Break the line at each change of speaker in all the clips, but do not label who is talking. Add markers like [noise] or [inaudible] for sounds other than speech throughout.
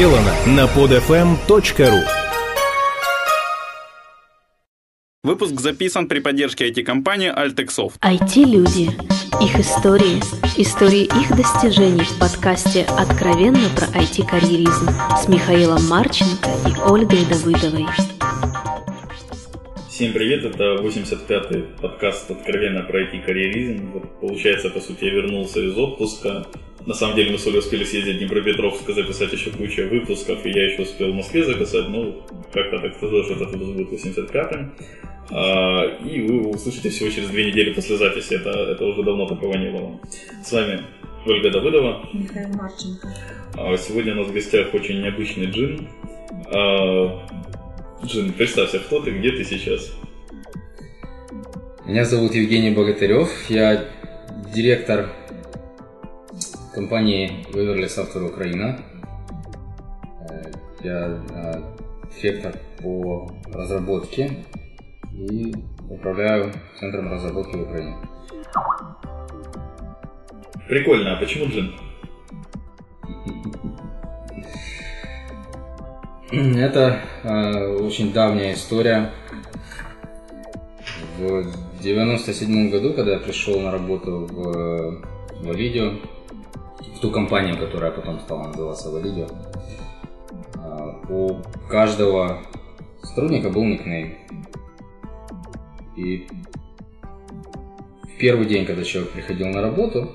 сделано на podfm.ru
Выпуск записан при поддержке IT-компании Altexoft.
IT-люди. Их истории. Истории их достижений в подкасте «Откровенно про IT-карьеризм» с Михаилом Марченко и Ольгой Давыдовой.
Всем привет, это 85-й подкаст «Откровенно про IT-карьеризм». Вот, получается, по сути, я вернулся из отпуска. На самом деле мы с Олей успели съездить в Днепропетровск и записать еще кучу выпусков, и я еще успел в Москве записать, ну, как-то так сказать, что этот выпуск будет 85-м. А, и вы его услышите всего через две недели после записи, это, это уже давно такого не было. С вами Ольга Давыдова.
Михаил Марченко.
А сегодня у нас в гостях очень необычный джин. А, Джин, представься, кто ты, где ты сейчас?
Меня зовут Евгений Богатырев, я директор компании Waverly Software Украина. Э, я э, директор по разработке и управляю центром разработки в Украине.
Прикольно, а почему джин? [laughs]
Это э, очень давняя история. В 97 году, когда я пришел на работу в Валидио, в ту компанию, которая потом стала называться Валидио, э, у каждого сотрудника был никнейм. И в первый день, когда человек приходил на работу,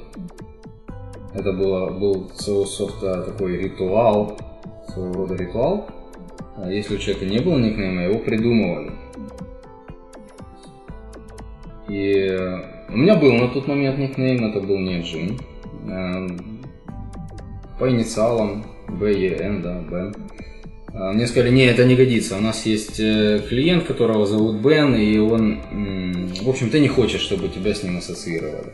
это было, был своего сорта такой ритуал, своего рода ритуал, а если у человека не было никнейма, его придумывали. И у меня был на тот момент никнейм, это был не Джин. По инициалам БЕН, да, Бен. А мне сказали, не, это не годится. У нас есть э, клиент, которого зовут Бен, и он, в общем, ты не хочешь, чтобы тебя с ним ассоциировали.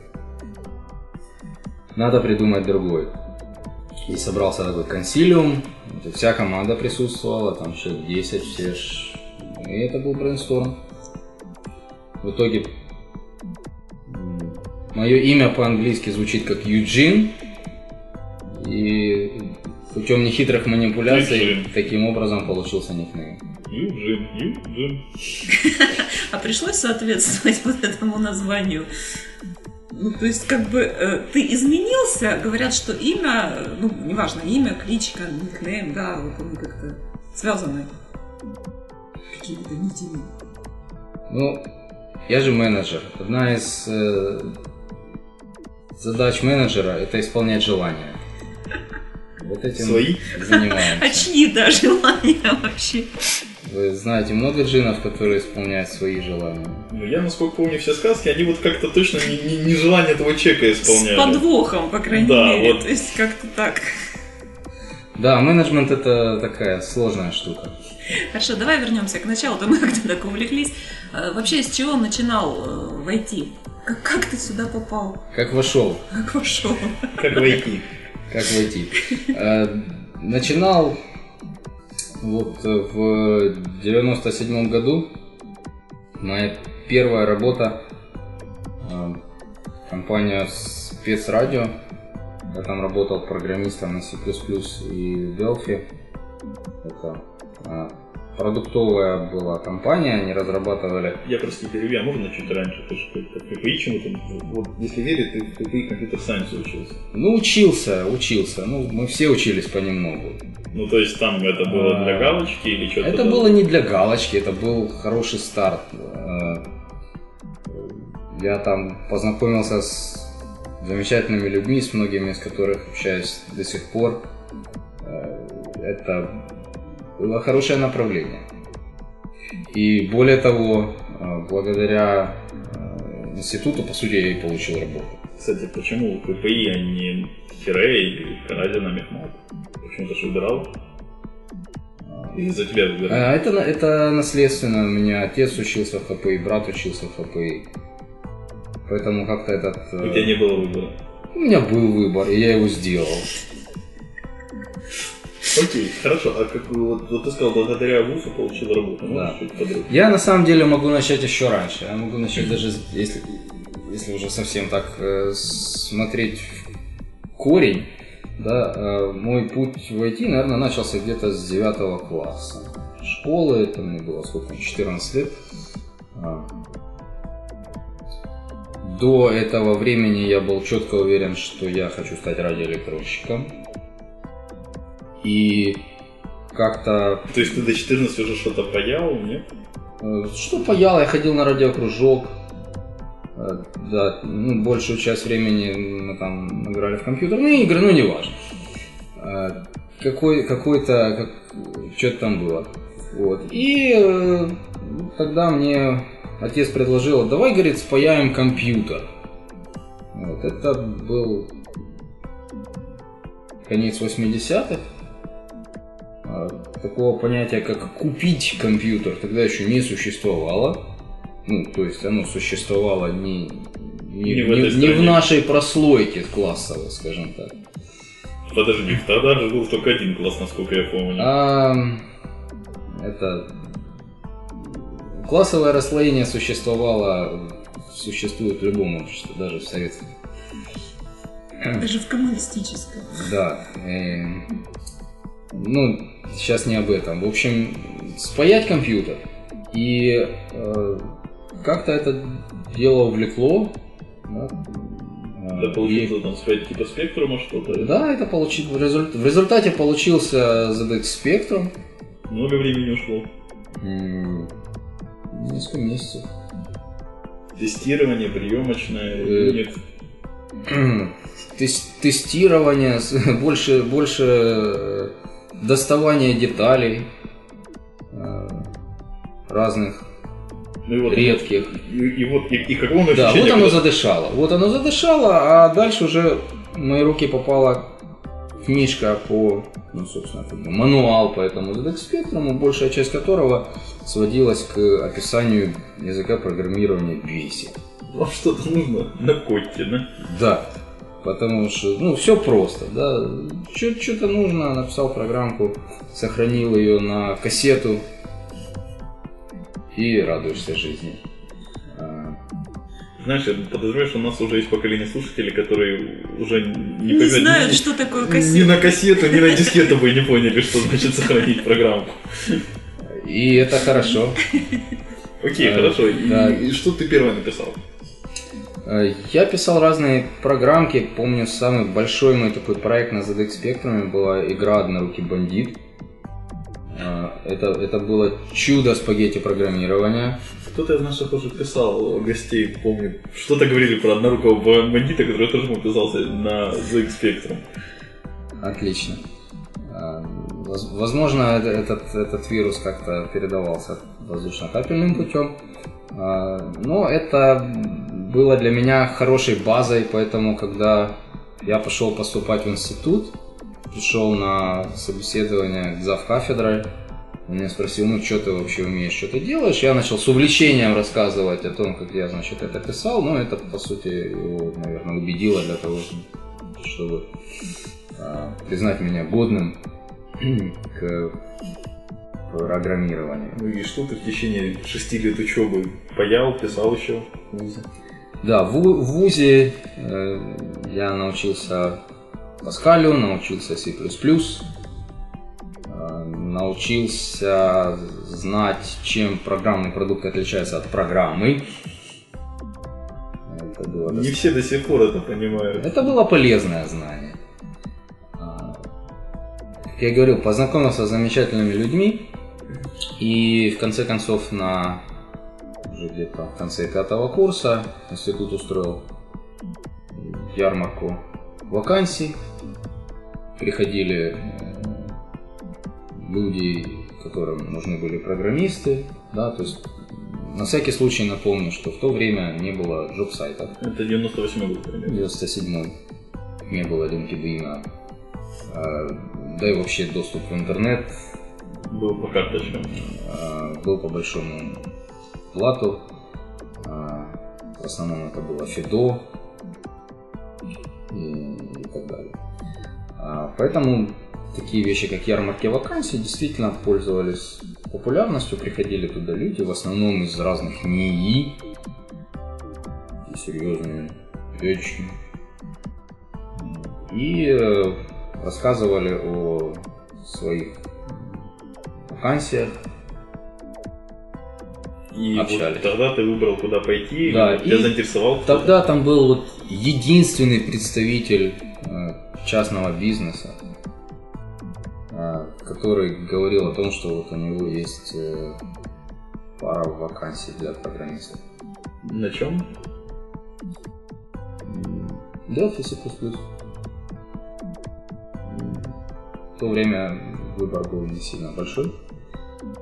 Надо придумать другой. И собрался такой консилиум, вся команда присутствовала, там человек 10, все ж... И это был брейнсторм. В итоге мое имя по-английски звучит как Юджин, и путем нехитрых манипуляций таким образом получился никнейм.
Юджин, Юджин. [laughs]
А пришлось соответствовать вот этому названию? Ну, то есть, как бы, э, ты изменился, говорят, что имя, ну, неважно, имя, кличка, никнейм, да, вот они как-то связаны. Какими-то нитями.
Ну, я же менеджер. Одна из э, задач менеджера это исполнять желания. Вот этим
Свои?
занимаемся. [laughs]
А чьи, да, желания вообще?
Вы знаете много джинов, которые исполняют свои желания.
Ну, я, насколько помню все сказки, они вот как-то точно не, не, не желание этого человека
С
исполняли.
подвохом, по крайней
Да,
мере.
вот.
То есть, как-то так.
Да, менеджмент это такая сложная штука.
Хорошо, давай вернемся к началу, то мы [laughs] как-то так увлеклись. Э, Вообще, с чего начинал э, войти? Как, как ты сюда попал?
Как вошел,
Как вошел?
Как войти?
Как войти. Э, Начинал вот э, в 97 году. Моя первая работа э, компания спецрадио. Я там работал программистом на C++ и Delphi. Это продуктовая была компания, они разрабатывали
Я, прости, перебью, а можно чуть раньше? Ты же как КПИ чему-то? Вот, если верить, ты в КПИ компьютер сайенс учился.
Ну, учился, учился. Ну, мы все учились понемногу.
Ну, то есть там это было для
А,
галочки или что-то?
Это было не для галочки, это был хороший старт. Э, Я там познакомился с замечательными людьми, с многими из которых общаюсь до сих пор. Э, Это хорошее направление. И более того, э, благодаря э, институту, по сути, я и получил работу.
Кстати, почему КПИ, а не Хире или Каразина Мехмат? Почему-то же выбирал? Или за тебя выбирал?
А, Это, это наследственно. У меня отец учился в ХПИ, брат учился в ХПИ. Поэтому как-то этот... э,
У тебя не было выбора.
У меня был выбор, и я его сделал.
Окей, хорошо. А как вот, вот ты сказал, благодаря ВУЗу получил работу.
Да. Я на самом деле могу начать еще раньше. Я могу начать даже, если, если уже совсем так э, смотреть в корень. Да, э, мой путь в IT, наверное, начался где-то с 9 класса. Школы, это мне было сколько, 14 лет. А. До этого времени я был четко уверен, что я хочу стать радиоэлектронщиком. И как-то...
То есть ты до 14 уже что-то паял, нет?
Э, Что паял, я ходил на радиокружок. Э, Да, ну, большую часть времени мы там играли в компьютерные игры, ну, неважно. Э, Какой, какой-то, как, что-то там было. Вот. И э, тогда мне отец предложил, давай, говорит, спаяем компьютер. Вот. Это был конец 80-х. Такого понятия, как купить компьютер, тогда еще не существовало. Ну, то есть оно существовало не, не,
Не в
не- не в нашей прослойке классовой, скажем так.
Подожди, тогда же был только один класс, насколько я помню.
А, это классовое расслоение существовало, существует в любом обществе, даже в советском.
Даже в коммунистическом.
Да. э, ну, сейчас не об этом. В общем, спаять компьютер. И э, как-то это дело увлекло. да, э,
Да,
и-
получился там сказать, типа спектрума что-то.
да, это получи... в, результ- в результате получился ZX Spectrum.
Много времени ушло.
М, Несколько месяцев.
Тестирование, приемочное,
Э,
нет. [clears throat]
Тес- Тестирование, [laughs] больше, больше доставания деталей э, разных
Ну и вот,
редких.
И, и вот, и, и какое оно
Да, вот оно
когда-
задышало. Вот оно задышало, а дальше уже в мои руки попала книжка по, ну, собственно, как бы мануал по этому ZX Spectrum, большая часть которого сводилась к описанию языка программирования Basic.
Вам что-то нужно на котте, да?
Да, потому что, ну, все просто, да. Что-то нужно, написал программку, сохранил ее на кассету и радуешься жизни. А,
Знаешь, я подозреваю, что у нас уже есть поколение слушателей, которые уже не,
Не знают,
ни-
что такое
Ни
кассета.
на кассету, ни на дискету бы не поняли, что значит сохранить программу.
И это хорошо.
Окей,
Э,
хорошо. И что ты первое написал?
Э, Я писал разные программки. Помню, самый большой мой такой проект на ZX Spectrum была игра «Однорукий бандит». Э, Это, это было чудо спагетти программирования.
Кто-то из наших уже писал гостей, помню, что-то говорили про однорукого бандита, который тоже подписался на ZX Spectrum.
Отлично. А, воз- Возможно, это- этот, этот вирус как-то передавался воздушно-капельным путем. А, Но это было для меня хорошей базой, поэтому, когда я пошел поступать в институт, пришел на собеседование к зав кафедрой, он меня спросил, ну, что ты вообще умеешь, что ты делаешь? Я начал с увлечением рассказывать о том, как я, значит, это писал, но это, по сути, его, наверное, убедило для того, чтобы а, признать меня годным [clears throat] к программированию.
Ну и что ты в течение шести лет учебы паял, писал еще?
Да, в, в ВУЗе э, я научился Паскалю, научился C++, э, научился знать, чем программный продукт отличается от программы. Это было
Не все до сих пор это понимают.
Это было полезное знание. Как я говорил, познакомился с замечательными людьми. И в конце концов на уже где-то в конце пятого курса институт устроил ярмарку вакансий. Приходили э, люди, которым нужны были программисты. Да, то есть на всякий случай напомню, что в то время не было джоб-сайтов.
Это 98 год примерно.
97 не было LinkedIn. а, Да и вообще доступ в интернет
Был по карточкам.
а, был по большому плату. А, В основном это было Фидо и, так далее. А, Поэтому такие вещи, как ярмарки вакансий, действительно пользовались популярностью. Приходили туда люди, в основном из разных НИИ. Серьезные речи. И э, рассказывали о своих вакансиях.
И
Общались.
вот тогда ты выбрал, куда пойти,
Да,
тебя
и
заинтересовал кто-то?
Тогда там был вот единственный представитель э, частного бизнеса, э, который говорил о том, что вот у него есть э, пара вакансий для программистов.
На чем?
Delphi C++. В то время выбор был не сильно большой.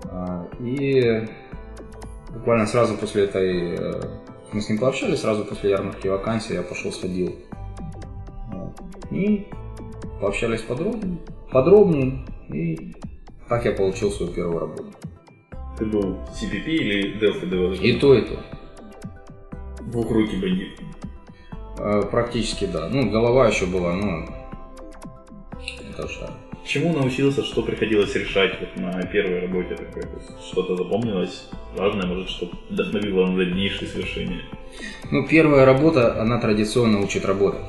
А, И буквально сразу после этой... э, Мы с ним пообщались, сразу после ярмарки вакансий я пошел сходил. И пообщались подробнее, подробнее, и так я получил свою первую работу.
Ты был CPP или Delphi Developer?
И то, и то.
Двухрукий бандит.
Э, Практически да. Ну, голова еще была, ну... Это так.
Чему научился, что приходилось решать вот на первой работе такой? Что-то запомнилось важное, может, что вдохновило на дальнейшие свершения?
Ну, первая работа, она традиционно учит работать.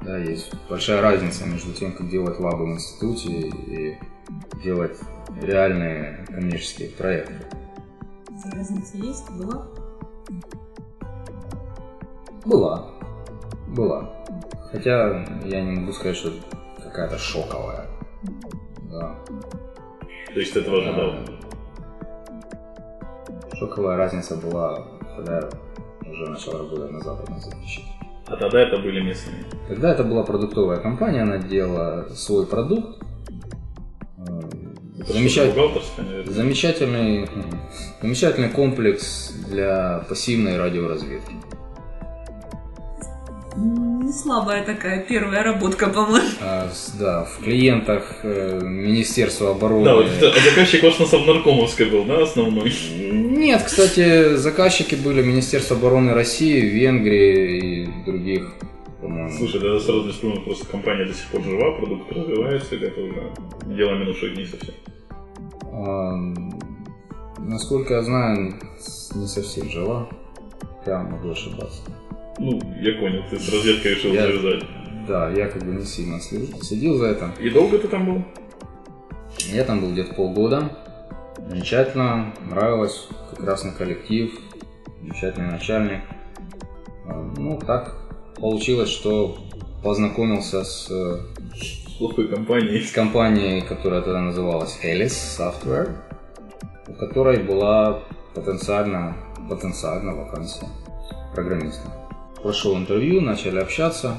Да, есть большая разница между тем, как делать лабы в институте и делать реальные коммерческие проекты.
Разница есть? Была?
Была. Была. Хотя я не могу сказать, что какая-то шоковая. Да.
То есть ты этого ожидал?
Шоковая разница была, когда я уже начал работать на западном заказчике.
А тогда это были местные.
Тогда это была продуктовая компания, она делала свой продукт.
Это наверное.
Замечательный, [laughs] замечательный комплекс для пассивной радиоразведки.
Не слабая такая первая работка, по-моему.
А, да, в клиентах э, Министерства обороны.
Да, вот это- а заказчик ваш на Совнаркомовской был, да, основной?
Нет, кстати, заказчики были Министерство обороны России, Венгрии и других, по-моему.
Слушай, да, сразу не вспомнил, просто компания до сих пор жива, продукт развивается, или это уже дело минувших дней совсем.
А, насколько я знаю, не совсем жила. Я могу ошибаться.
Ну, я понял, ты с разведкой решил
Я-
завязать.
Да, я как бы не сильно слежу- следил за этим.
И долго ты там был?
Я там был где-то полгода. Замечательно, нравилось, прекрасный коллектив, замечательный начальник. А, Ну, так получилось, что познакомился с, э,
С плохой компанией.
с компанией, которая тогда называлась Alice Software, у которой была потенциально, потенциально вакансия программиста. Прошел интервью, начали общаться,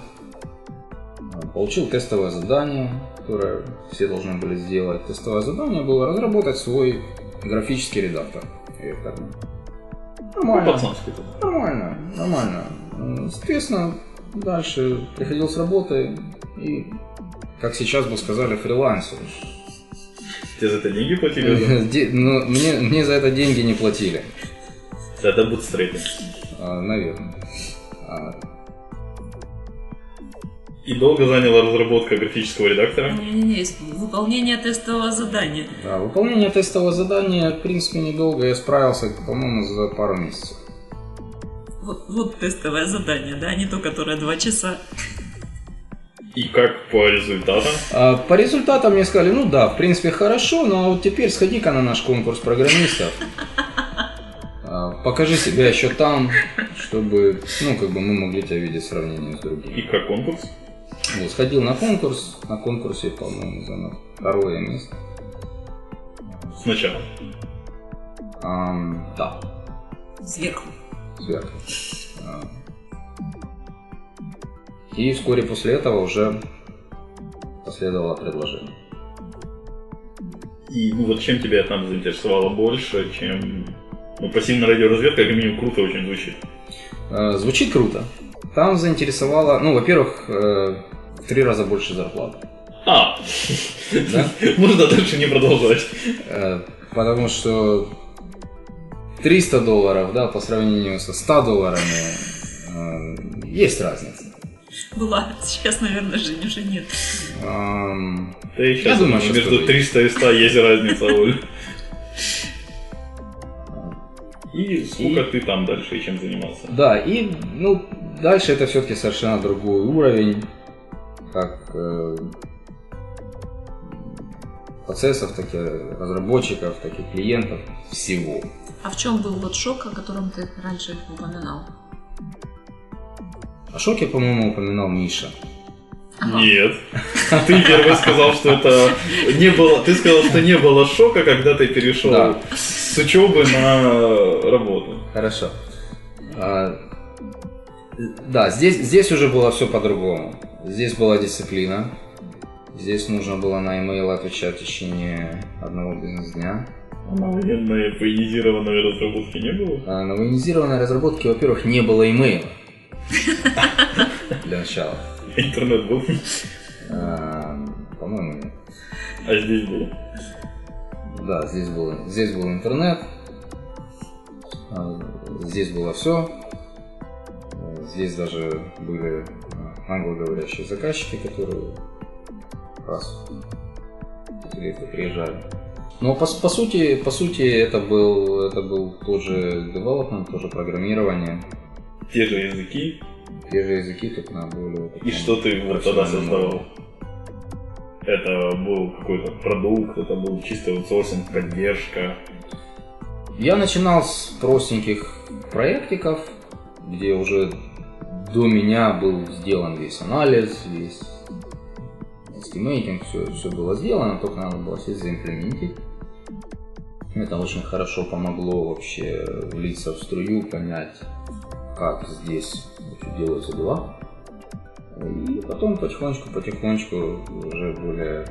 получил тестовое задание, которое все должны были сделать. Тестовое задание было разработать свой графический редактор. векторный.
Ну,
Нормально. Нормально, нормально. Соответственно, дальше приходил с работы и, как сейчас бы сказали, фрилансер.
Тебе за это деньги платили? [laughs]
ну, мне, мне за это деньги не платили,
это бутстрейпинг.
а, наверное. А,
И долго заняла разработка графического редактора?
Не-не-не, есть выполнение тестового задания.
да, выполнение тестового задания, в принципе, недолго. Я справился, по-моему, за пару месяцев.
Вот, вот тестовое задание, да, не то, которое два часа.
И как по результатам?
А, по результатам мне сказали, ну да, в принципе, хорошо, но вот теперь сходи-ка на наш конкурс программистов. Покажи себя еще там, чтобы, ну, как бы мы могли тебя видеть в сравнении с другими.
И как конкурс?
Вот, сходил на конкурс, на конкурсе, по-моему, занял второе место.
Сначала.
Ам, да,
Сверху.
сверху. А. И вскоре после этого уже последовало предложение.
И ну вот чем тебя там заинтересовало больше, чем... Ну, пассивная радиоразведка, как минимум, круто очень звучит.
Э, Звучит круто. Там заинтересовало, ну, во-первых, э, в три раза больше зарплаты.
А!
Да? [laughs]
Можно дальше не продолжать.
Э, Потому что 300 долларов, да, по сравнению со 100 долларами, есть разница.
Была. Сейчас, наверное, Жень уже нет.
Ам,
Да и сейчас
думаю, что
между
тоже
300 и 100 есть разница, Оль. [laughs] И сколько и... ты там дальше чем занимался?
Да, и ну дальше это все-таки совершенно другой уровень, как э, процессов, так и разработчиков, так и клиентов, всего.
А в чем был вот шок, о котором ты раньше упоминал?
О шоке, по-моему, упоминал Миша.
Нет. Ты первый сказал, что это не было. Ты сказал, что не было шока, когда ты перешел
Да.
с учебы на работу.
Хорошо. А, да, здесь, здесь уже было все по-другому. Здесь была дисциплина. Здесь нужно было на имейл отвечать в течение одного бизнес-дня.
А на военной военизированной разработки не было?
А на военизированной разработке, во-первых, не было имейла. [laughs] Для начала.
Интернет был.
А, По-моему, нет.
А здесь было.
Да, здесь был, здесь был интернет, а, здесь было все. Здесь даже были а, англоговорящие заказчики, которые раз приезжали. Но по, по сути, по сути, это был, это был тоже development, тоже программирование.
Те же языки.
Те же языки, только на более...
И что ты вот тогда создавал? Это был какой-то продукт, это был чисто аутсорсинг, поддержка.
Я начинал с простеньких проектиков, где уже до меня был сделан весь анализ, весь estimating, все, все было сделано, только надо было сесть заимплементить. Это очень хорошо помогло вообще влиться в струю, понять, как здесь делаются дела. И потом потихонечку-потихонечку уже более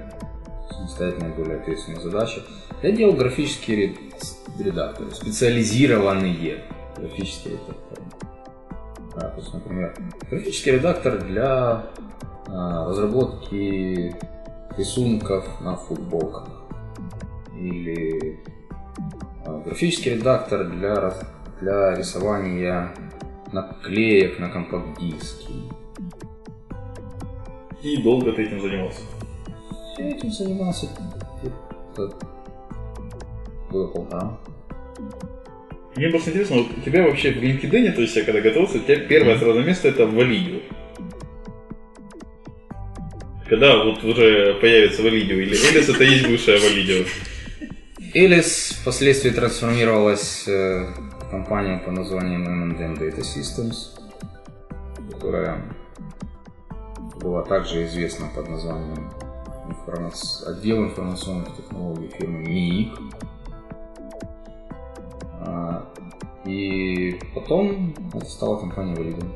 самостоятельные, более ответственные задачи. Я делал графические ред- редакторы, специализированные графические редакторы. Да, то есть, например, графический редактор для а, разработки рисунков на футболках. Или а, графический редактор для, для рисования наклеек на компакт-диски.
И долго ты этим занимался.
Я этим занимался года полтора.
Мне просто интересно, вот у тебя вообще в LinkedIn, то есть я когда готовился, у тебя первое сразу место это Валидио. Когда вот уже появится Валидио или Элис, это есть бывшая Валидио.
Элис впоследствии трансформировалась в компанию по названием M&M Data Systems, которая была также известна под названием отдел информационных технологий фирмы МИИК. А, И потом это стала компания Validium.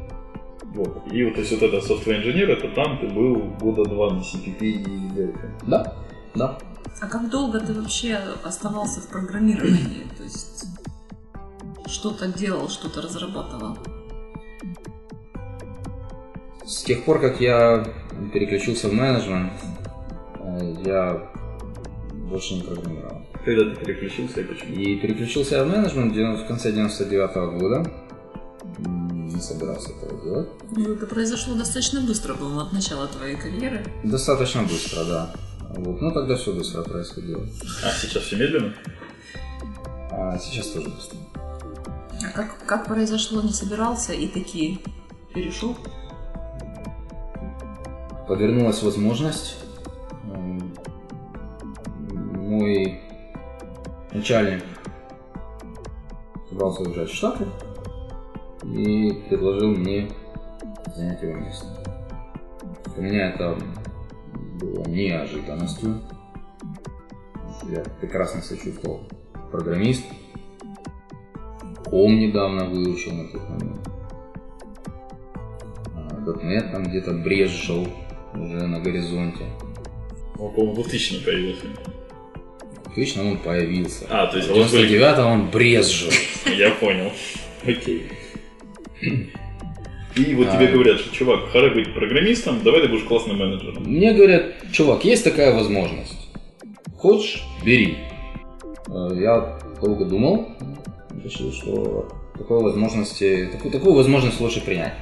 Вот. И вот, то есть вот это software инженер, это там ты был года два на CPP и Delphi.
Да, да.
А как долго ты вообще оставался в программировании? То есть что-то делал, что-то разрабатывал?
С тех пор, как я переключился в менеджмент, э, я больше не программировал.
Когда ты переключился и почему?
И переключился я в менеджмент в конце 99 года. М, Не собирался этого делать.
Ну, это произошло достаточно быстро, по-моему, от начала твоей карьеры.
Достаточно быстро, да. Вот. Ну, тогда все быстро происходило.
А сейчас все медленно?
А сейчас тоже быстро.
А как, как произошло, не собирался и такие перешел?
Подвернулась возможность. Мой начальник собрался уезжать в Штаты и предложил мне занять его место. Для меня это было неожиданностью. Я прекрасно себя чувствовал. Программист. Ком недавно выучил на тот момент. А, .NET там где-то брезжил уже на горизонте.
Он, по-моему, 2000 появился.
Отлично, он появился.
А, то есть
В
у вас были-
99 он брезжил. [laughs]
Я понял. Окей. И вот
А.
тебе говорят, что, чувак, харе быть программистом, давай ты будешь классным менеджером.
Мне говорят, чувак, есть такая возможность. Хочешь, бери. Э, Я долго думал, решил, что такой возможности, такую, такую возможность лучше принять.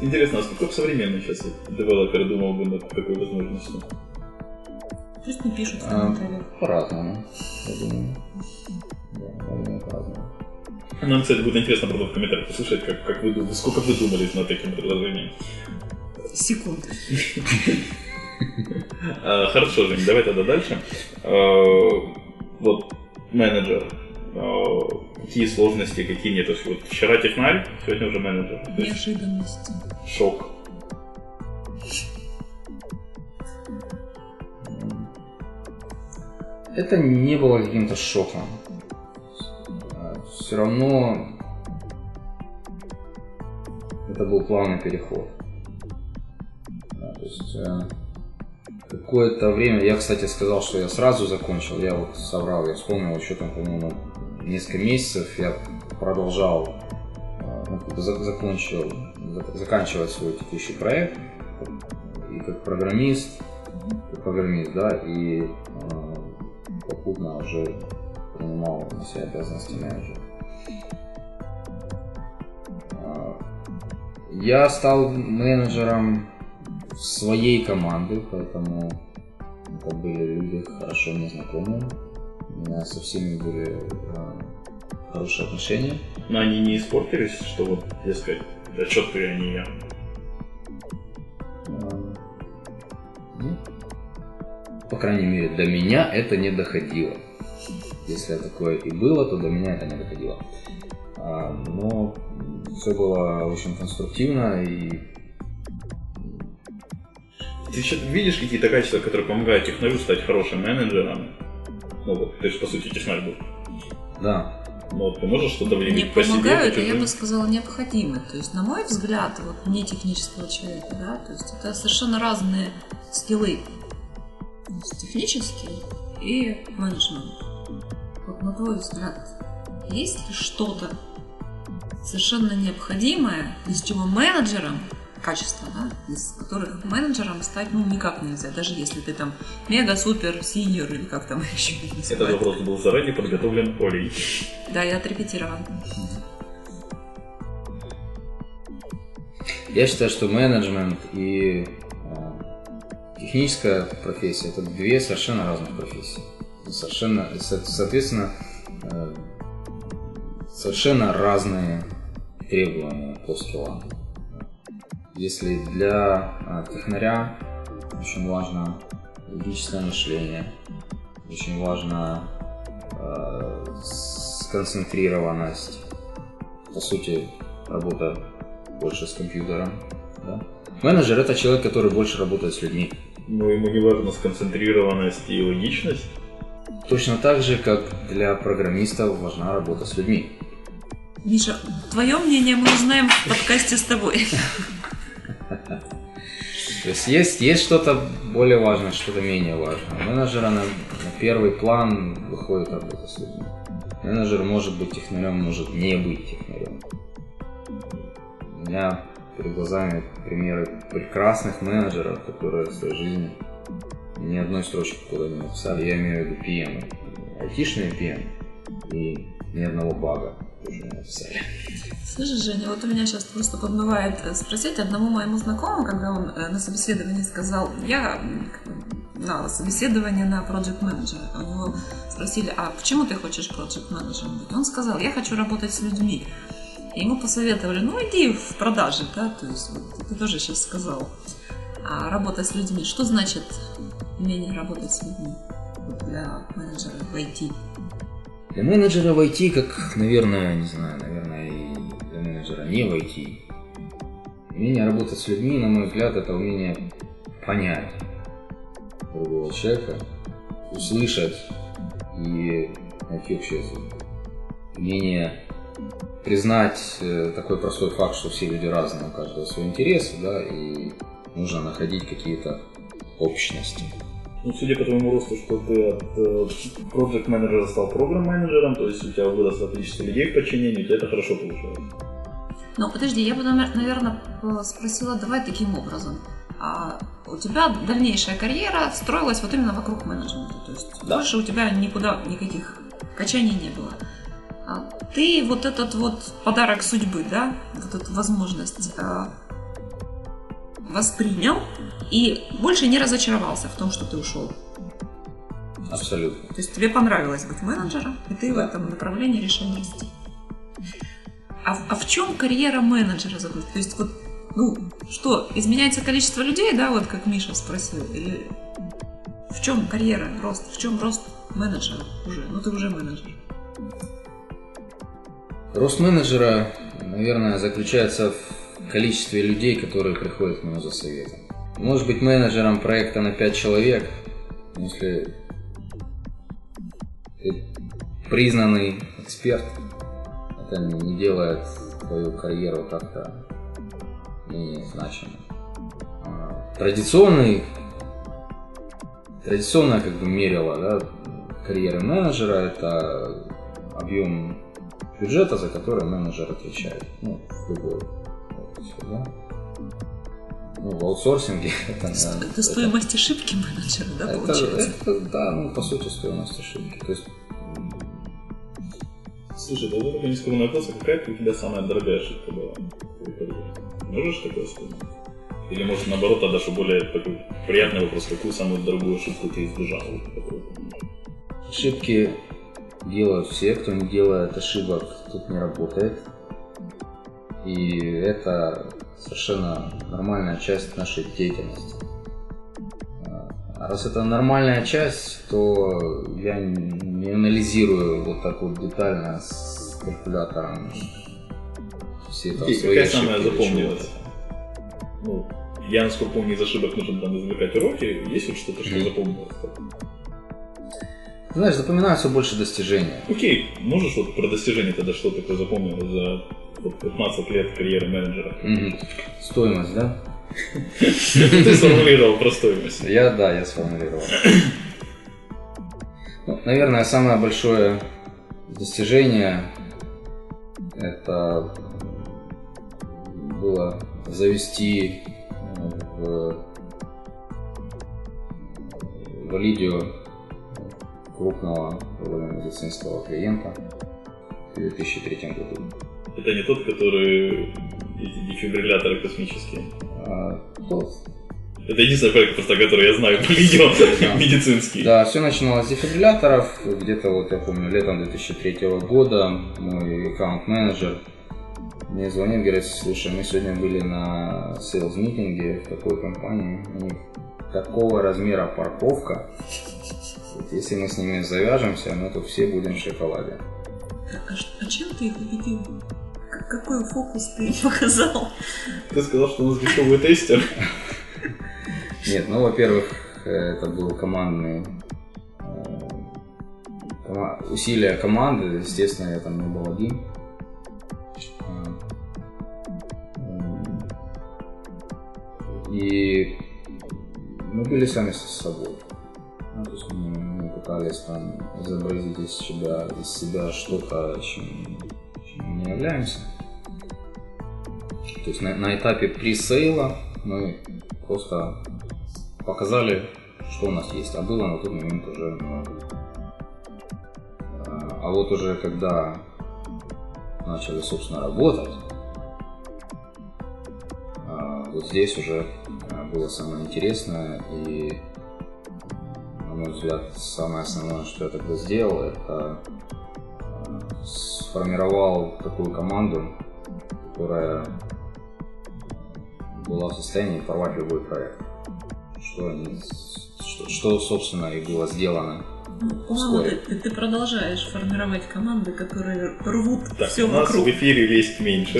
Интересно, а сколько современных сейчас девелоперы думал бы над такой возможностью?
Пусть не пишут в
А,
комментариях.
По-разному, я думаю. Да, я думаю, по-разному.
Нам, кстати, будет интересно правда в комментариях послушать, как, как вы думаете, сколько вы думали над таким предложением.
Секунды. [laughs]
А, Хорошо, Жень, давай тогда дальше. А, Вот менеджер. А, Какие сложности, какие нет? То есть вот вчера технарь, сегодня уже менеджер.
Неожиданности.
шок.
Это не было каким-то шоком. Все равно это был плавный переход. Да, то есть, э, какое-то время, я, кстати, сказал, что я сразу закончил, я вот соврал, я вспомнил еще там, по-моему, несколько месяцев я продолжал, э, ну, закончил, за- заканчивать свой текущий проект и как программист, как программист, да, и э, попутно уже принимал на себя обязанности менеджера. А, Я стал менеджером своей команды, поэтому это были люди хорошо мне знакомые. У меня со всеми были э, хорошие отношения.
Но они не испортились, что вот, дескать, да что ты, а не я.
Ну, по крайней мере, до меня это не доходило. Если такое и было, то до меня это не доходило. А, но все было очень конструктивно и
Ты видишь какие-то качества, которые помогают технарю стать хорошим менеджером? Ну вот, ты же по сути технарь был.
да,
Ну ты можешь что-то
Не
внедрить по
помогают,
по
а я бы сказала, необходимы. То есть, на мой взгляд, вот не технического человека, да, то есть это совершенно разные скиллы. Технический и менеджмент. Вот на твой взгляд, есть ли что-то совершенно необходимое, из чего менеджером качества, да, из которых менеджером стать ну никак нельзя, даже если ты там мега супер синьор или как там [laughs] еще называют.
вопрос был заранее подготовлен Олей.
Да, я отрепетирован.
Я считаю, что менеджмент и э, техническая профессия это две совершенно разных профессии. Совершенно, со- соответственно, э, совершенно разные требования по скиллам. Если для э, технаря очень важно логическое мышление, очень важно э, сконцентрированность, по сути, работа больше с компьютером. да. Менеджер это человек, который больше работает с людьми.
Но ему не важна сконцентрированность и логичность.
Точно так же, как для программистов важна работа с людьми.
Миша, твое мнение мы узнаем в подкасте с тобой. [laughs] [laughs]
То есть есть, есть что-то более важное, что-то менее важное. У менеджера на, на первый план выходит работа с людьми. Менеджер может быть технарем, может не быть технарем. У меня перед глазами примеры прекрасных менеджеров, которые в своей жизни ни одной строчки куда не написали. Я имею в виду PM. Айтишные PM. И ни одного бага.
Слышишь, Женя, вот у меня сейчас просто подмывает э, спросить одному моему знакомому, когда он э, на собеседовании сказал, я на собеседование на project менеджера. У него спросили, а почему ты хочешь project менеджером быть? Он сказал, я хочу работать с людьми. И ему посоветовали, ну иди в продажи, да, то есть вот ты тоже сейчас сказал. А работа с людьми, что значит умение работать с людьми для менеджера в IT?
Для менеджера в IT, как, наверное, не знаю, наверное, и для менеджера не в IT, умение работать с людьми, на мой взгляд, это умение понять другого человека, услышать и найти общий язык. Умение признать э, такой простой факт, что все люди разные, у каждого свои интересы, да, и нужно находить какие-то общности.
Ну, судя по твоему росту, что ты от проект менеджера стал программ-менеджером, то есть у тебя выросло количество людей в подчинении, у тебя это хорошо получилось.
Ну, подожди, я бы, наверное, спросила, давай таким образом. А у тебя дальнейшая карьера строилась вот именно вокруг менеджмента. То есть
Да.
больше у тебя никуда никаких качаний не было. А ты вот этот вот подарок судьбы, да, вот эту возможность а, воспринял и больше не разочаровался в том, что ты ушел.
Абсолютно.
То есть тебе понравилось быть менеджером, и ты в
Да.
этом направлении решил расти. А, в- а в чем карьера менеджера заключается? То есть вот Ну, что, изменяется количество людей, да, вот как Миша спросил, или в чем карьера, рост, в чем рост менеджера уже? Ну, ты уже менеджер.
Рост менеджера, наверное, заключается в количестве людей, которые приходят к нему за советом. Может быть менеджером проекта на 5 человек, если ты признанный эксперт, это не делает твою карьеру как-то менее значимой. А Традиционный, традиционное как бы мерило да, карьеры менеджера это объем бюджета, за который менеджер отвечает. Ну, в любой области, да? Ну, в аутсорсинге [laughs] это, наверное,
Это стоимость ошибки менеджера, да,
это,
получается?
это, да, ну, по сути, стоимость ошибки. То есть,
Слушай, да только нескромный вопрос, а какая у тебя самая дорогая ошибка была? Можешь такое вспомнить? Или может наоборот тогда, что более такой приятный вопрос, какую самую дорогую ошибку ты избежал? вот
ошибки делают все, кто не делает ошибок, тут не работает. И это совершенно нормальная часть нашей деятельности. А раз это нормальная часть, то я не анализирую вот так вот детально с калькулятором все там
И
свои
какая самая запомнилась? Ну, я, насколько помню, из ошибок нужно там извлекать уроки. Есть вот что-то, что
Мгм.
запомнилось?
Знаешь, запоминаются больше достижения.
Окей, можешь вот про достижение тогда что такое запомнилось за 15 лет карьеры менеджера?
Мгм. Стоимость, да? [laughs]
Ты сформулировал про стоимость.
Я, да, я сформулировал. Ну, наверное, самое большое достижение это было завести э, в, в Лидию крупного медицинского клиента в 2003 году.
Это не тот, который эти дефибрилляторы космические.
А, тот,
Это единственный проект, просто который я знаю по видео [laughs]
Да.
медицинский.
Да, все начиналось с дефибрилляторов. Где-то вот я помню, летом 2003 года мой аккаунт-менеджер мне звонит, говорит, слушай, мы сегодня были на sales митинге в такой компании, у них такого размера парковка, вот если мы с ними завяжемся, мы тут все будем в шоколаде.
Так, а, а чем ты их убедил? Какой фокус ты показал?
Ты сказал, что у нас дешевый тестер.
Нет, ну, во-первых, э, это был командный э, усилия команды, естественно, я там не был один. М, И мы были сами со собой. Ну, то есть мы, мы пытались там изобразить из себя, из себя что-то, чем, чем мы не являемся. То есть на, на этапе пресейла мы просто показали, что у нас есть, а было на тот момент уже много. А а вот уже когда начали, собственно, работать, а, вот здесь уже а, было самое интересное и, на мой взгляд, самое основное, что я тогда сделал, это сформировал такую команду, которая была в состоянии порвать любой проект что, они, что, что, собственно, и было сделано.
Ну, ты, ты продолжаешь формировать команды, которые рвут
Так,
все
у нас
вокруг.
в эфире лезть меньше,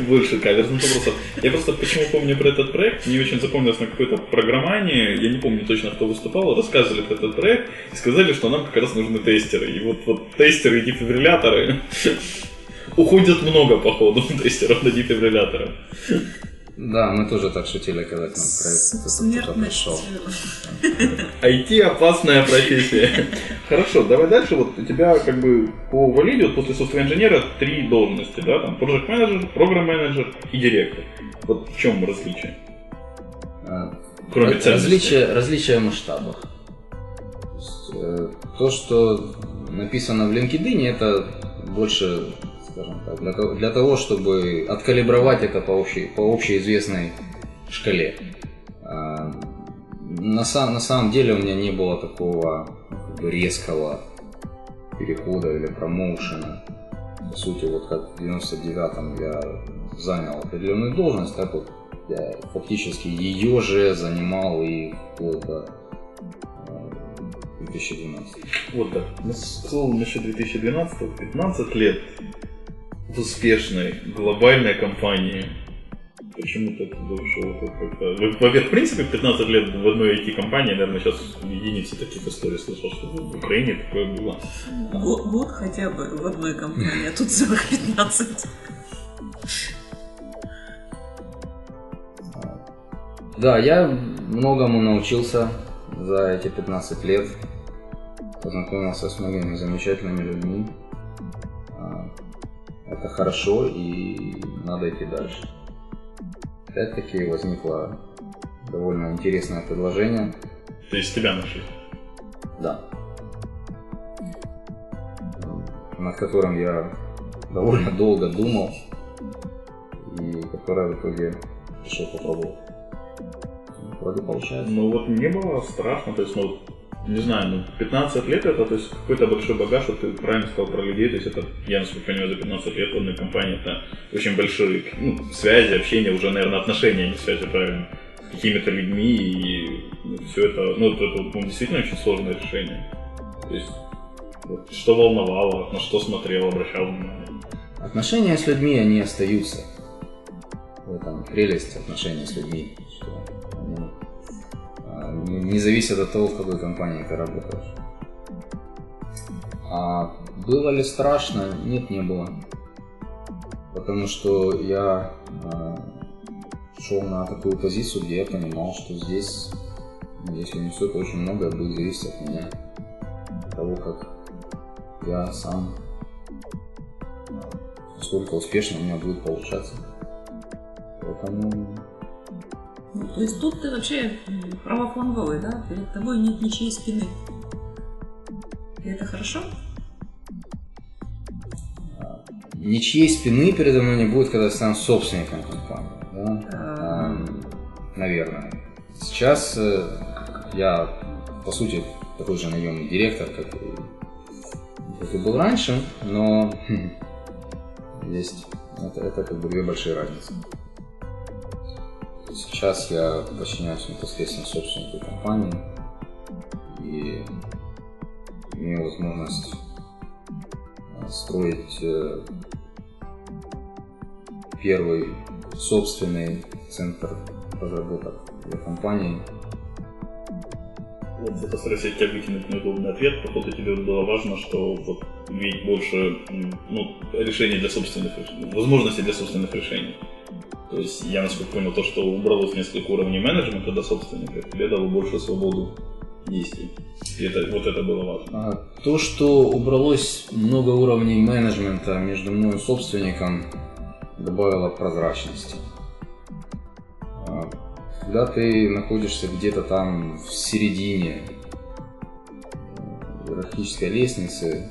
[laughs] больше каверзных вопросов. Я просто почему помню про этот проект, мне очень запомнилось на какой-то программании, я не помню точно, кто выступал, рассказывали про этот проект и сказали, что нам как раз нужны тестеры. И вот, вот тестеры и дефибрилляторы [laughs] уходят много, походу, [laughs] тестеров на дефибрилляторы.
Да, мы тоже так шутили, когда к нам проект пришел.
IT [laughs] опасная профессия. [laughs] Хорошо, давай дальше. Вот у тебя как бы по валиде вот после software инженера три должности, да, там project менеджер, программ менеджер и директор. Вот в чем различие?
А,
Кроме
раз-
ценностей.
различия, различия в масштабах. Э, то, что написано в LinkedIn, это больше, скажем так, для того, для того, чтобы откалибровать это по, общей, по общеизвестной шкале. А, На, сам- на самом деле у меня не было такого резкого перехода или промоушена. По сути, вот как в 99-м я занял определенную должность, так вот я фактически ее же занимал и вплоть до э, 2012.
Вот да. Ну, к слову, насчет 2012 15 лет успешной глобальной компании. Почему так дошел? как-то? Вы, Во-первых, в принципе, в 15 лет в одной IT-компании, наверное, сейчас единицы таких историй слышал, что в Украине такое было.
Год, год хотя бы в одной компании, а тут целых 15.
Да, я многому научился за эти 15 лет. Познакомился с многими замечательными людьми. Это хорошо и надо идти дальше. Опять-таки возникло довольно интересное предложение.
То есть тебя нашли.
Да. Над которым я довольно долго думал. И которое в итоге решил попробовать. Вроде получается.
Ну вот не было страшно, то есть, ну, не знаю, ну, 15 лет это, то есть, какой-то большой багаж, вот ты правильно сказал про людей, то есть, это, я, насколько понимаю, за 15 лет в одной компании, это очень большие ну, связи, общение, уже, наверное, отношения, а не связи, правильно, с какими-то людьми, и все это, ну, это, ну, действительно очень сложное решение. То есть, вот, что волновало, на что смотрел, обращал внимание.
Отношения с людьми, они остаются. В этом прелесть отношений с людьми. Что не зависят от того, в какой компании ты работаешь. А было ли страшно? Нет, не было. Потому что я а, шел на такую позицию, где я понимал, что здесь, если не все, то очень многое будет зависеть от меня. От того, как я сам насколько успешно у меня будет получаться. Поэтому
Ну, то есть тут ты вообще правофланговый, да? Перед тобой нет ничьей спины. И это хорошо?
ничьей спины передо мной не будет, когда я стану собственником компании. Да?
А.
Наверное. Сейчас э, я, по сути, такой же наемный директор, как и, как и был раньше, но [laughs] есть это, это как бы две большие разницы. Сейчас я подчиняюсь непосредственно собственнику компании и имею возможность э, строить э, первый собственный центр разработок для компании.
Вот я постараюсь тебя вытянуть неудобный ответ, походу тебе было важно, что вот иметь больше ну, решений для собственных возможностей для собственных решений. То есть я насколько понял, то, что убралось несколько уровней менеджмента до собственника, тебе дало больше свободу действий. И это, вот это было важно.
А, То, что убралось много уровней менеджмента между мной и собственником, добавило прозрачности. А, Когда ты находишься где-то там в середине иерархической лестницы,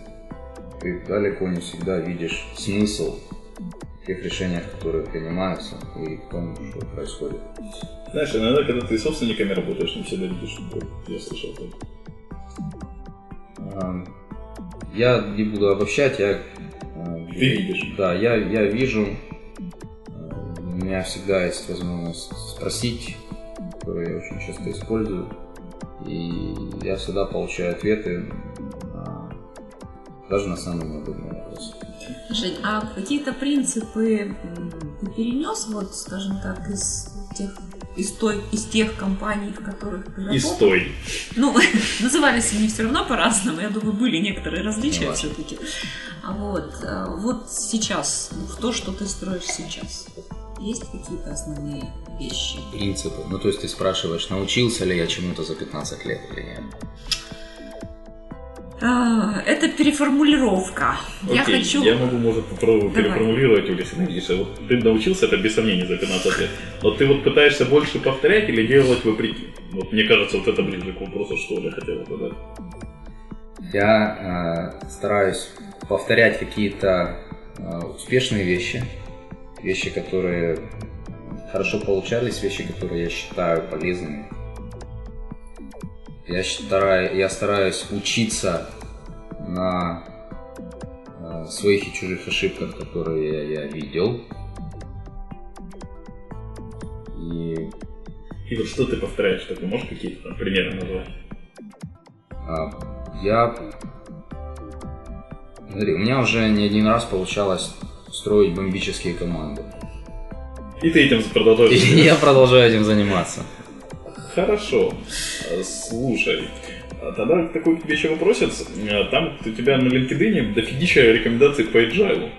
ты далеко не всегда видишь смысл тех решениях, которые принимаются, и в том, что происходит.
Знаешь, иногда, когда ты с собственниками работаешь, не всегда видишь футбол. Я слышал так.
А, Я не буду обобщать, я... а,
Ты видишь.
Да, я, я вижу. А, У меня всегда есть возможность спросить, которую я очень часто использую. И я всегда получаю ответы даже на самые неудобные вопросы.
Жень, а какие-то принципы ты перенес, вот, скажем так, из тех из, той, из тех компаний, в которых ты работал?
стой.
Ну, [laughs] назывались они все равно по-разному. Я думаю, были некоторые различия
Ну,
все-таки. А вот, а вот сейчас, в то, что ты строишь сейчас, есть какие-то основные вещи?
Принципы. Ну, то есть ты спрашиваешь, научился ли я чему-то за 15 лет или нет?
А, это переформулировка. я
Окей,
хочу...
я могу, может, попробую
Давай.
переформулировать, Юлия Сергеевича. Вот ты научился это без сомнений за 15 лет. Но ты вот пытаешься больше повторять или делать вопреки? Вот мне кажется, вот это ближе к вопросу, что я хотел задать.
Я э, стараюсь повторять какие-то э, успешные вещи, вещи, которые хорошо получались, вещи, которые я считаю полезными. Я, стараю, я стараюсь учиться на э, своих и чужих ошибках, которые я, видел. И
И вот что ты повторяешь, что ты можешь какие-то там примеры назвать?
а, я... Смотри, у меня уже не один раз получалось строить бомбические команды.
И ты этим продолжаешь. [laughs]
И я продолжаю этим заниматься.
Хорошо. Э, Слушай, а тогда такой к тебе еще вопросец. Э, Там у тебя на LinkedIn дофигища рекомендаций по agile.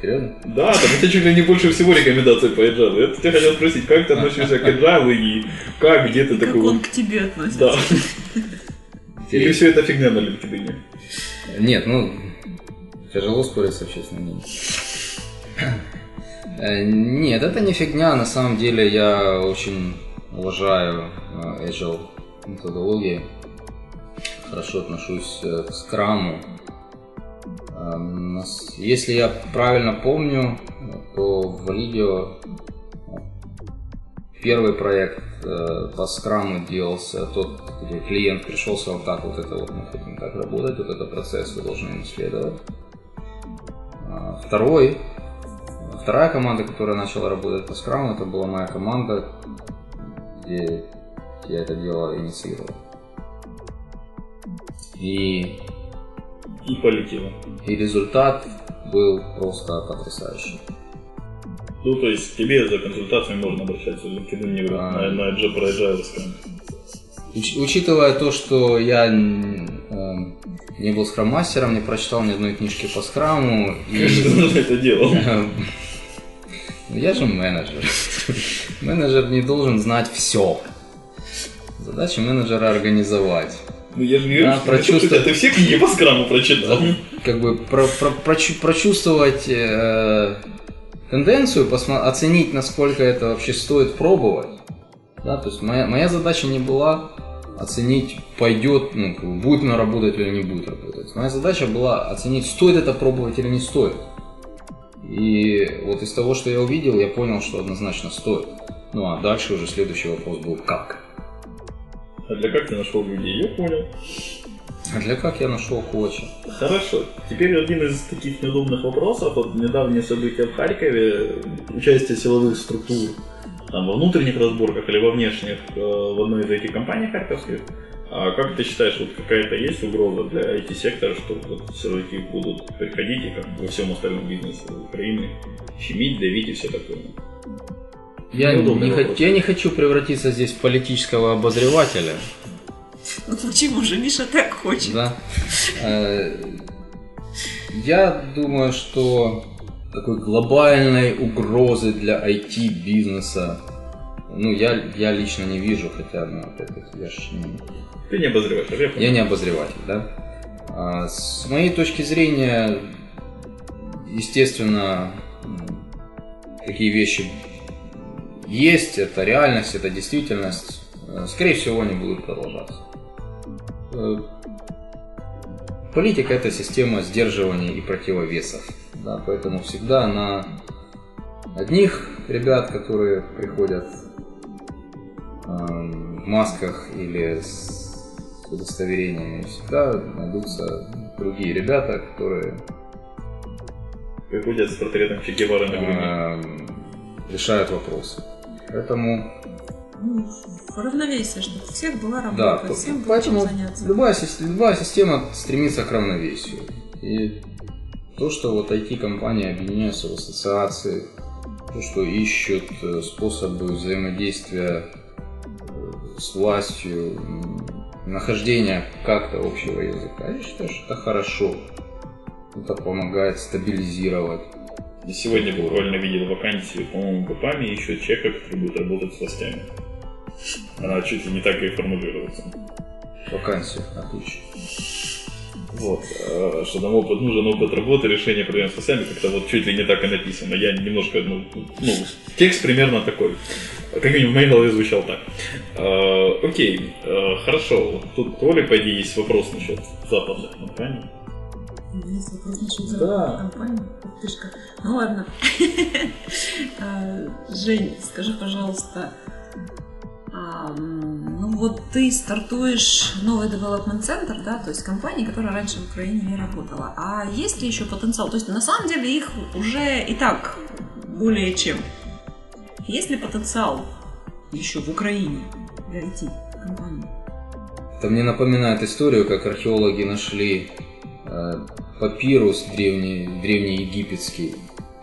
Серьезно?
Да, там у тебя чуть ли не больше всего рекомендаций по agile. Я тебя хотел спросить, как ты относишься к agile и как, где ты
И как
такой...
он к тебе относится.
Да. Или все это фигня на LinkedIn?
Нет, ну, тяжело спорить с общественным мнением. Э, Нет, это не фигня. На самом деле я очень уважаю э, agile методологии. Хорошо отношусь э, к скраму. Э, нас- Если я правильно помню, то в Лидио первый проект э, по скраму делался тот, где клиент пришел, сказал, так, вот это вот мы хотим так работать, вот это процесс, вы должны ему следовать. А Второй, вторая команда, которая начала работать по скраму, это была моя команда, где я это дело инициировал. И,
И полетело.
и результат был просто потрясающий.
Ну, то есть к тебе за консультацией можно обращаться в LinkedIn не
А.
на, на Agile про agile скажем.
Уч- учитывая то, что я эм, не был скрам-мастером, не прочитал ни одной книжки по скраму, и
Конечно, [laughs] ты нужно это делал. [laughs]
Ну, Я же менеджер. Менеджер не должен знать все. Задача менеджера организовать.
Ну я же не
Да, прочувствовать.
ты все книги по скраму прочитал.
Как бы про- про- прочу- прочувствовать э, тенденцию, посма- оценить, насколько это вообще стоит пробовать. Да, то есть моя, моя задача не была оценить, пойдет, ну, будет она работать или не будет работать. Моя задача была оценить, стоит это пробовать или не стоит. И вот из того, что я увидел, я понял, что однозначно стоит. Ну а дальше уже следующий вопрос был как.
А для как ты нашел людей? Я понял.
А для как я нашел коуча?
Хорошо. Теперь один из таких неудобных вопросов. Вот недавние события в Харькове, участие силовых структур там, во внутренних разборках или во внешних э, в одной из этих компаний харьковских. А как ты считаешь, вот какая-то есть угроза для IT-сектора, что вот силовики будут приходить и как во всем остальном бизнесе Украины щемить, давить и все такое?
Я
Неудобный
не, хот- я не хочу превратиться здесь в политического обозревателя.
Ну почему же Миша так хочет?
Да. Э, Я думаю, что такой глобальной угрозы для IT-бизнеса, ну, я, я лично не вижу, хотя, ну, опять-таки, я ж не,
Ты не обозреваешь, а я
я не обозреватель, да. А С моей точки зрения, естественно, такие вещи есть, это реальность, это действительность. Э, Скорее всего, они будут продолжаться. Э, Политика – это система сдерживаний и противовесов. Да, поэтому всегда на одних ребят, которые приходят масках или с удостоверениями, всегда найдутся другие ребята, которые
Приходят с портретом Че Гевары на груди.
эм, решают вопросы. Поэтому,
Ну, в равновесие, чтобы у всех была работа,
да,
всем было
поэтому
чем заняться.
любая, любая система стремится к равновесию. И то, что вот IT-компании объединяются в ассоциации, то, что ищут э, способы взаимодействия с властью, м, нахождения как-то общего языка, я считаю, что это хорошо. Это помогает стабилизировать.
И сегодня буквально видел вакансию, по-моему, ГПАМе ищут человека, который будет работать с властями. Она чуть ли не так и формулируется.
Вакансию. Отлично.
Вот, э, что там опыт, нужен опыт работы, решение проблем с властями, как-то вот чуть ли не так и написано. Я немножко, ну, ну, текст примерно такой. Как минимум в моей голове звучал так. Э, окей, э, хорошо. Тут у Оли, по идее, есть вопрос насчет западных компаний.
Есть вопрос насчет
Да.
Ух ты ж как. Ну ладно. А, [laughs] Жень, скажи, пожалуйста, ну вот ты стартуешь новый development центр, да, то есть компании, которая раньше в Украине не работала. А есть ли еще потенциал? То есть на самом деле их уже и так более чем. Есть ли потенциал еще в Украине для IT-компаний?
Это мне напоминает историю, как археологи нашли э, папирус древний, древнеегипетский,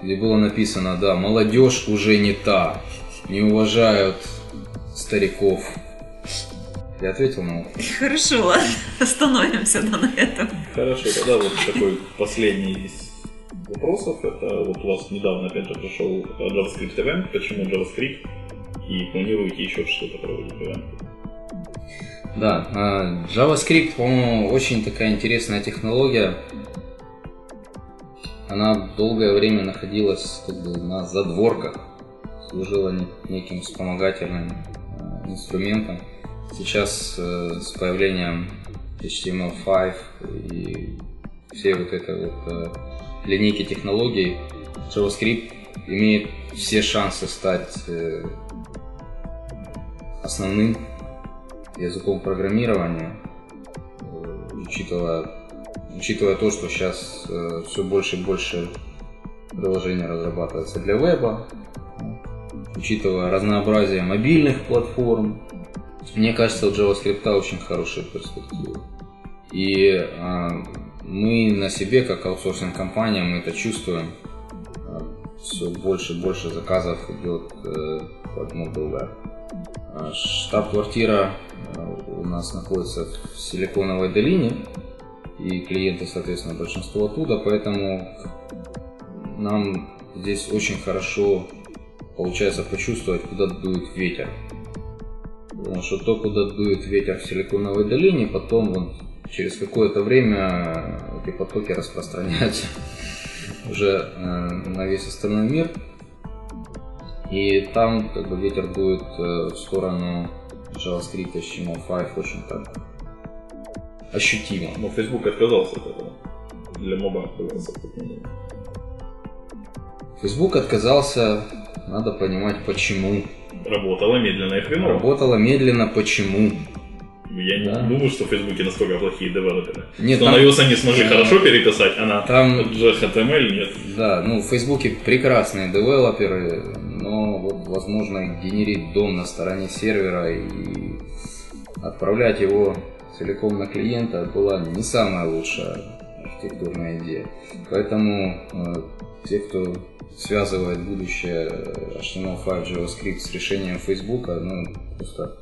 где было написано, да, молодежь уже не та, не уважают стариков. Я ответил на вопрос. [laughs]
Хорошо, ладно, остановимся да, на этом.
Хорошо, тогда вот такой последний из вопросов. Это вот у вас недавно опять же прошел JavaScript Event. Почему JavaScript? И планируете еще что-то проводить в event?
Да, а, JavaScript, по-моему, очень такая интересная технология. Она долгое время находилась как бы, на задворках, служила неким вспомогательным инструментом. Сейчас э, с появлением HTML5 и всей вот этой вот э, линейки технологий JavaScript имеет все шансы стать э, основным языком программирования, учитывая, учитывая то, что сейчас все больше и больше приложений разрабатывается для веба, учитывая разнообразие мобильных платформ, мне кажется, у JavaScript очень хорошие перспективы. И а, мы на себе, как аутсорсинг компания, мы это чувствуем. А, все больше и больше заказов идет э, под Mobile а, Штаб-квартира а, у нас находится в Силиконовой долине, и клиенты, соответственно, большинство оттуда, поэтому нам здесь очень хорошо получается почувствовать, куда дует ветер. Потому что то, куда дует ветер в Силиконовой долине, потом вот, через какое-то время эти потоки распространяются [laughs] уже э, на весь остальной мир. И там как бы ветер дует э, в сторону JavaScript HTML5 очень так ощутимо.
Но Facebook отказался от этого. Для моба отказался
Facebook отказался, надо понимать почему.
Работала медленно и хреново.
Работала медленно, почему?
Я не
Да.
думаю, что в Фейсбуке настолько плохие девелоперы.
Нет,
что
там-
на iOS они смогли
Да.
хорошо переписать, а на
Там-
HTML нет.
Да, ну в Фейсбуке прекрасные девелоперы, но вот возможно генерить дом на стороне сервера и отправлять его целиком на клиента была не самая лучшая архитектурная идея. Поэтому э, те, кто связывает будущее HTML5 JavaScript с решением Фейсбука, ну просто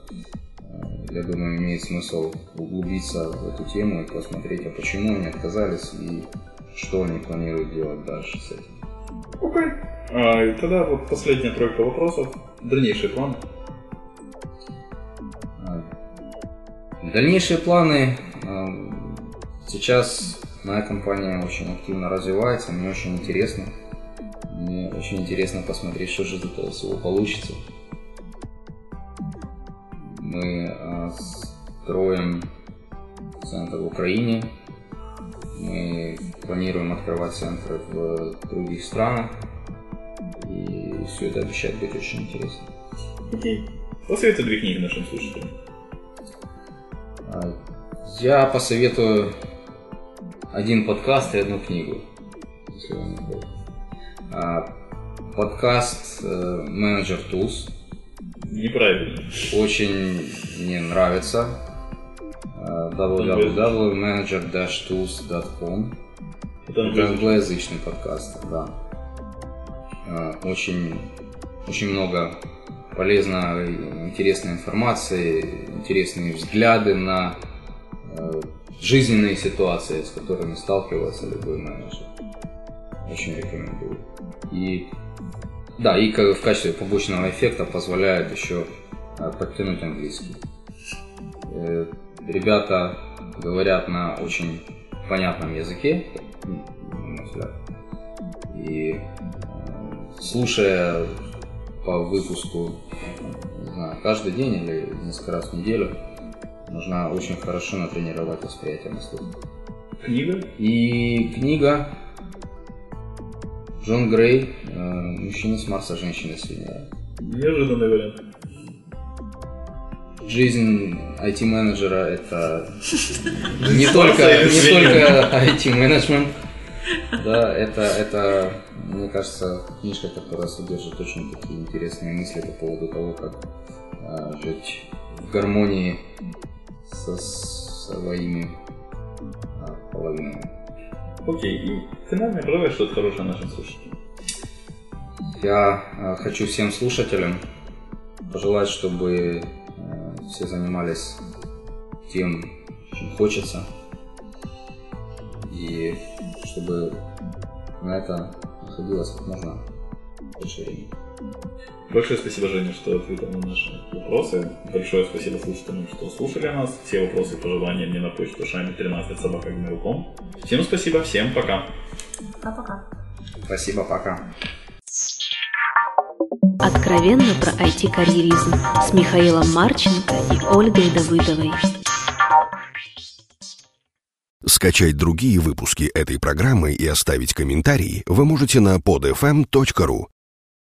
э, я думаю, имеет смысл углубиться в эту тему и посмотреть, а почему они отказались и что они планируют делать дальше с этим.
Окей. А, и тогда вот последняя тройка вопросов. Дальнейшие планы.
А, Дальнейшие планы. а, Сейчас моя компания очень активно развивается, мне очень интересно. Очень интересно посмотреть, что же из этого всего получится. Мы а, строим центр в Украине. Мы планируем открывать центры в других странах. И все это обещает быть очень интересно.
Окей. Посоветуй две книги нашим слушателям.
А, Я посоветую один подкаст и одну книгу. если вам не. А, Подкаст э, Manager Tools
Неправильно.
очень мне нравится. А, www.manager-tools.com
Это
англоязычный подкаст, да. А, Очень, очень много полезной, интересной информации, интересные взгляды на э, жизненные ситуации, с которыми сталкивается любой менеджер. Очень рекомендую. И да, и как- в качестве побочного эффекта позволяет еще э, подтянуть английский. Э, Ребята говорят на очень понятном языке, на взгляд. И э, слушая по выпуску, не знаю, каждый день или несколько раз в неделю, нужно очень хорошо натренировать восприятие на слух.
Книга.
И книга Джон Грей э, «Мужчина с Марса, женщина с Венеры».
Неожиданный вариант.
Жизнь IT-менеджера это [laughs] не только, не только IT-менеджмент, Да, это, это, мне кажется, книжка, которая содержит очень такие интересные мысли по поводу того, как а, жить в гармонии со своими а, половинами.
Окей, и финально пожелай что-то хорошее нашим слушателям.
Я а, хочу всем слушателям пожелать, чтобы а, все занимались тем, чем хочется, и чтобы на это находилось как можно больше времени.
Большое спасибо, Женя, что ответил на наши вопросы. Большое спасибо слушателям, что слушали нас. Все вопросы и пожелания мне на почту шами 13 собака Всем спасибо, всем пока.
Пока-пока.
Спасибо, пока.
Откровенно про IT-карьеризм с Михаилом Марченко и Ольгой Давыдовой.
Скачать другие выпуски этой программы и оставить комментарии вы можете на podfm.ru.